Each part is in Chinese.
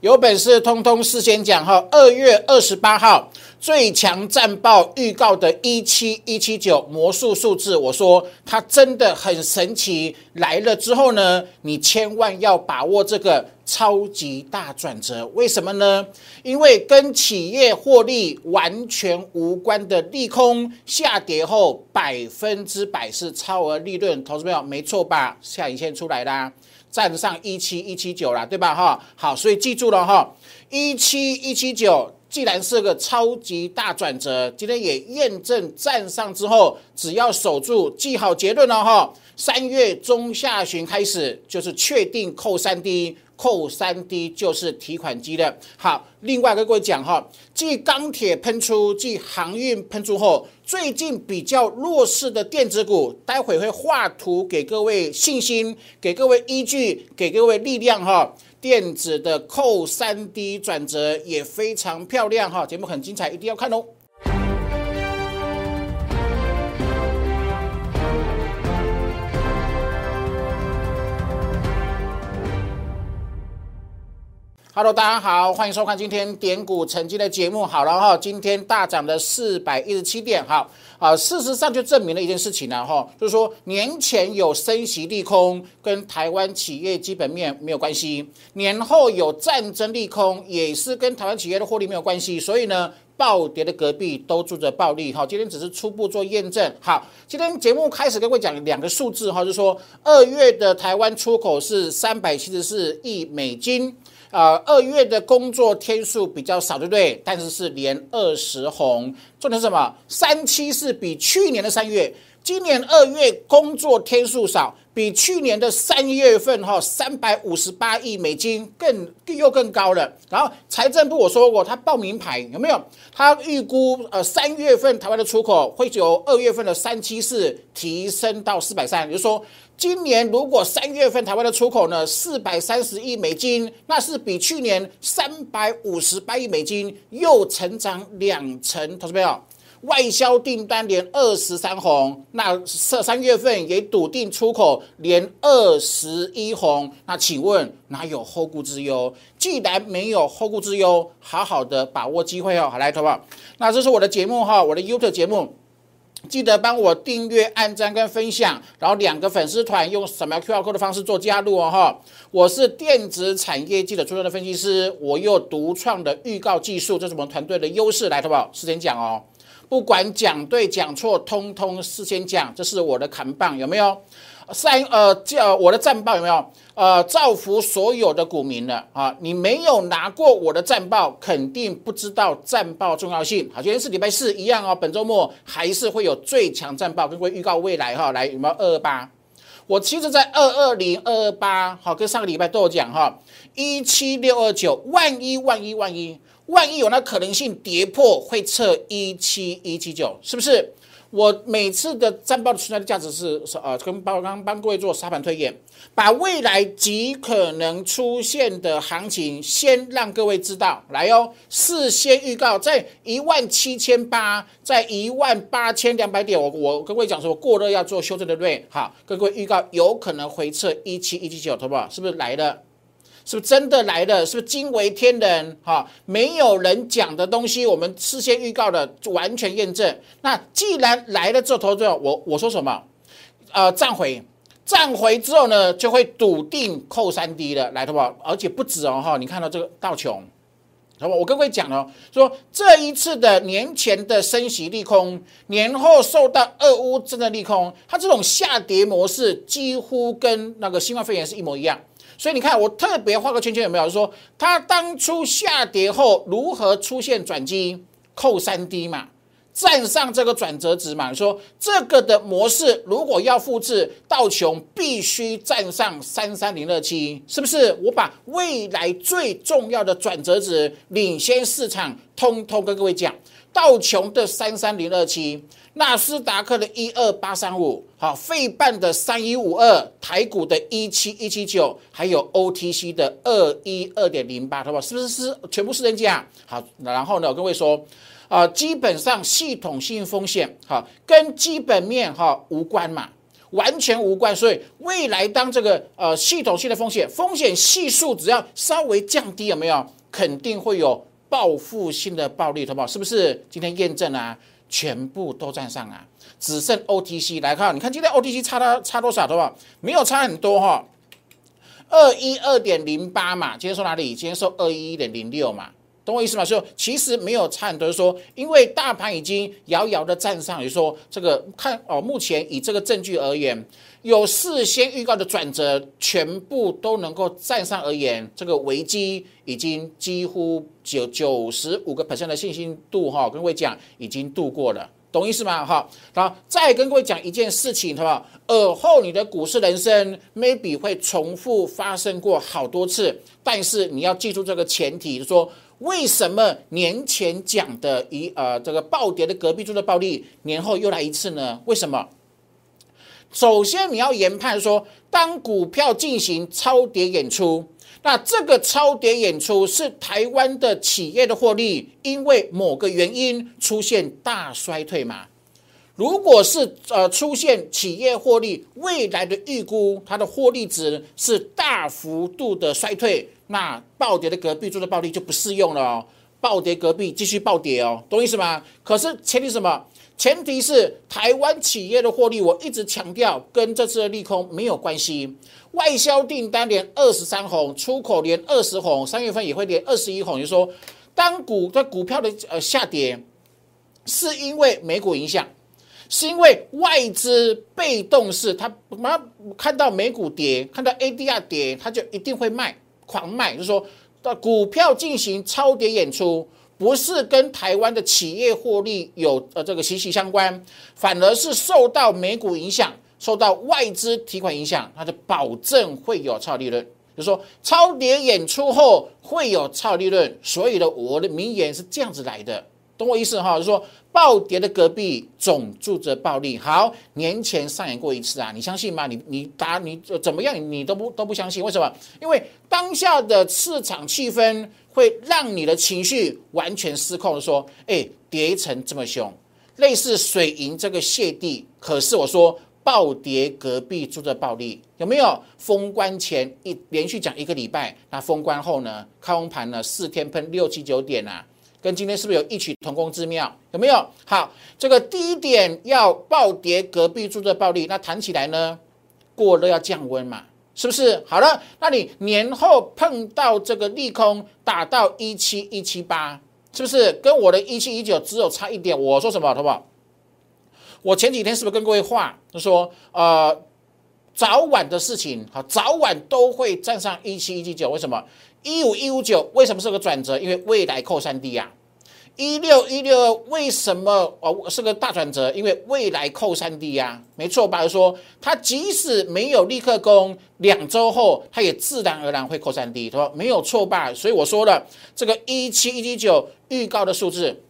有本事通通事先讲哈。二月二十八号最强战报预告的一七一七九魔术数字，我说它真的很神奇。来了之后呢，你千万要把握这个超级大转折。为什么呢？因为跟企业获利完全无关的利空下跌后，百分之百是超额利润。投资朋友，没错吧？下影线出来啦。站上一七一七九了，对吧？哈，好，所以记住了哈，一七一七九既然是个超级大转折，今天也验证站上之后，只要守住，记好结论了哈。三月中下旬开始就是确定扣三低。扣三 D 就是提款机的。好，另外跟各位讲哈，继钢铁喷出，继航运喷出后，最近比较弱势的电子股，待会会画图给各位信心，给各位依据，给各位力量哈。电子的扣三 D 转折也非常漂亮哈，节目很精彩，一定要看哦。Hello，大家好，欢迎收看今天点股成绩的节目。好了哈，今天大涨的四百一十七点，好啊，事实上就证明了一件事情呢哈，就是说年前有升息利空，跟台湾企业基本面没有关系；年后有战争利空，也是跟台湾企业的获利没有关系。所以呢，暴跌的隔壁都住着暴利哈。今天只是初步做验证。好，今天节目开始跟各位讲两个数字哈，就是说二月的台湾出口是三百七十四亿美金。呃，二月的工作天数比较少，对不对？但是是连二十红，重点是什么？三七是比去年的三月，今年二月工作天数少，比去年的三月份哈三百五十八亿美金更又更高了。然后财政部我说过，他报名牌有没有？他预估呃三月份台湾的出口会由二月份的三七四提升到四百三，也就是说。今年如果三月份台湾的出口呢四百三十亿美金，那是比去年三百五十八亿美金又成长两成，同志们有？外销订单连二十三红，那三三月份也笃定出口连二十一红，那请问哪有后顾之忧？既然没有后顾之忧，好好的把握机会哦，好来，同胞，那这是我的节目哈，我的 YouTube 节目。记得帮我订阅、按赞跟分享，然后两个粉丝团用扫描 QR code 的方式做加入哦哈。我是电子产业记者出身的分析师，我又独创的预告技术，这是我们团队的优势，来，好不好？事先讲哦，不管讲对讲错，通通事先讲，这是我的扛棒，有没有？三呃，叫我的战报有没有？呃，造福所有的股民了啊！你没有拿过我的战报，肯定不知道战报重要性。好，今天是礼拜四，一样哦。本周末还是会有最强战报，跟会预告未来哈。来，有没有二二八？我其实，在二二零、二二八，好，跟上个礼拜都有讲哈。一七六二九，万一万一万一万一有那可能性跌破，会测一七一七九，是不是？我每次的战报的存在的价值是是呃，跟包括刚帮各位做沙盘推演，把未来极可能出现的行情先让各位知道，来哦，事先预告在一万七千八，在一万八千两百点，我我跟各位讲说过热要做修正的对，好，跟各位预告有可能回撤一七一七九，好不好？是不是来了？是不是真的来了？是不是惊为天人？哈，没有人讲的东西，我们事先预告的完全验证。那既然来了这头之后，我我说什么？呃，站回，站回之后呢，就会笃定扣三 D 的，来，好不？而且不止哦，哈，你看到这个道琼，好不？我跟各位讲了，说这一次的年前的升息利空，年后受到俄乌真的利空，它这种下跌模式几乎跟那个新冠肺炎是一模一样。所以你看，我特别画个圈圈，有没有？说它当初下跌后如何出现转机，扣三 D 嘛，站上这个转折值嘛。说这个的模式如果要复制，道琼必须站上三三零二七，是不是？我把未来最重要的转折值领先市场，通通跟各位讲，道琼的三三零二七。纳斯达克的一二八三五，好，费半的三一五二，台股的一七一七九，还有 OTC 的二一二点零八，好不好？是不是是全部是人家？好，然后呢，我跟各位说，啊，基本上系统性风险，好，跟基本面哈无关嘛。完全无关。所以未来当这个呃系统性的风险风险系数只要稍微降低，有没有肯定会有报复性的暴利，好不好？是不是？今天验证啊，全部都站上啊，只剩 OTC 来看，你看今天 OTC 差了差多少，好不好？没有差很多哈，二一二点零八嘛，今天收哪里？今天收二一一点零六嘛。懂我意思吗？就其实没有差很多，说因为大盘已经遥遥的站上，就说这个看哦，目前以这个证据而言，有事先预告的转折，全部都能够站上而言，这个危机已经几乎九九十五个 percent 的信心度哈，跟各位讲已经度过了，懂意思吗？哈，好，再跟各位讲一件事情，好不好？尔后你的股市人生 maybe 会重复发生过好多次，但是你要记住这个前提，就是说。为什么年前讲的一呃这个暴跌的隔壁做的暴利，年后又来一次呢？为什么？首先你要研判说，当股票进行超跌演出，那这个超跌演出是台湾的企业的获利，因为某个原因出现大衰退嘛？如果是呃出现企业获利未来的预估，它的获利值是大幅度的衰退。那暴跌的隔壁做的暴利就不适用了哦，暴跌隔壁继续暴跌哦，懂意思吗？可是前提什么？前提是台湾企业的获利，我一直强调跟这次的利空没有关系。外销订单连二十三红，出口连二十红，三月份也会连二十一红。就说当股的股票的呃下跌，是因为美股影响，是因为外资被动式，他马上看到美股跌，看到 ADR 跌，他就一定会卖。狂卖，就是说，的股票进行超跌演出，不是跟台湾的企业获利有呃这个息息相关，反而是受到美股影响，受到外资提款影响，它就保证会有超利润。就是说，超跌演出后会有超利润，所以呢，我的名言是这样子来的。懂我意思哈，就是说暴跌的隔壁总住着暴利。好，年前上演过一次啊，你相信吗？你你答你怎么样？你都不都不相信？为什么？因为当下的市场气氛会让你的情绪完全失控。说，哎，跌成这么凶，类似水银这个泻地。可是我说暴跌隔壁住着暴利，有没有？封关前一连续讲一个礼拜，那封关后呢？开红盘呢？四天喷六七九点啊。跟今天是不是有异曲同工之妙？有没有？好，这个第一点要暴跌，隔壁住着暴利，那谈起来呢，过热要降温嘛，是不是？好了，那你年后碰到这个利空打到一七一七八，是不是跟我的一七一九只有差一点？我说什么，好不好？我前几天是不是跟各位话就说，呃，早晚的事情，好，早晚都会站上一七一七九，为什么？一五一五九为什么是个转折？因为未来扣三 D 呀。一六一六二为什么哦是个大转折？因为未来扣三 D 呀。没错吧？说它即使没有立刻攻，两周后它也自然而然会扣三 D，说没有错吧？所以我说了，这个一七一七九预告的数字，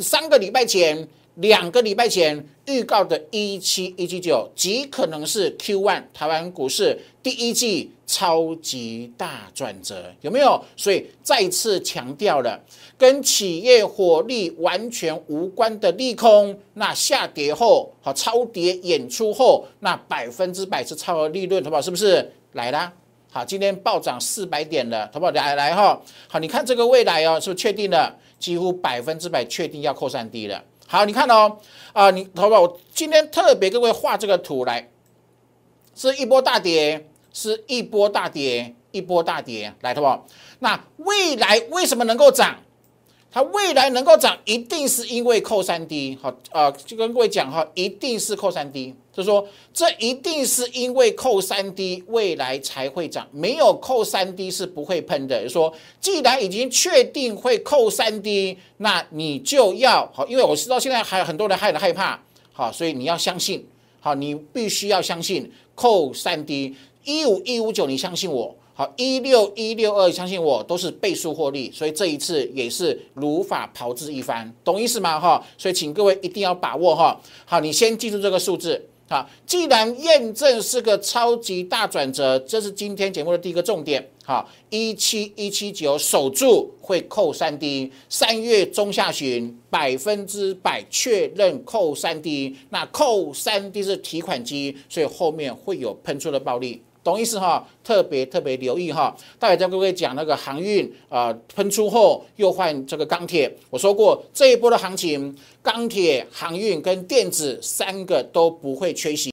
三个礼拜前。两个礼拜前预告的一七一七九，极可能是 Q one 台湾股市第一季超级大转折，有没有？所以再次强调了，跟企业火力完全无关的利空，那下跌后好超跌演出后，那百分之百是超额利润，好不好？是不是来啦？好，今天暴涨四百点了，好不好？来来哈，好，你看这个未来哦，是不是确定了？几乎百分之百确定要扩散低了。好，你看哦，啊，你好吧，我今天特别各位画这个图来，是一波大跌，是一波大跌，一波大跌，来，好不好？那未来为什么能够涨？它未来能够涨，一定是因为扣三 D，好，啊，就跟各位讲哈，一定是扣三 D，就说这一定是因为扣三 D，未来才会涨，没有扣三 D 是不会喷的。就说既然已经确定会扣三 D，那你就要好，因为我知道现在还有很多人害的害怕，好，所以你要相信，好，你必须要相信扣三 D，一五一五九，你相信我。好，一六一六二，相信我都是倍数获利，所以这一次也是如法炮制一番，懂意思吗？哈，所以请各位一定要把握哈。好，你先记住这个数字，好，既然验证是个超级大转折，这是今天节目的第一个重点。好，一七一七九守住会扣三 D，三月中下旬百分之百确认扣三 D，那扣三 D 是提款机，所以后面会有喷出的暴利。懂意思哈？特别特别留意哈！大家跟各位讲那个航运啊，喷出后又换这个钢铁。我说过这一波的行情，钢铁、航运跟电子三个都不会缺席。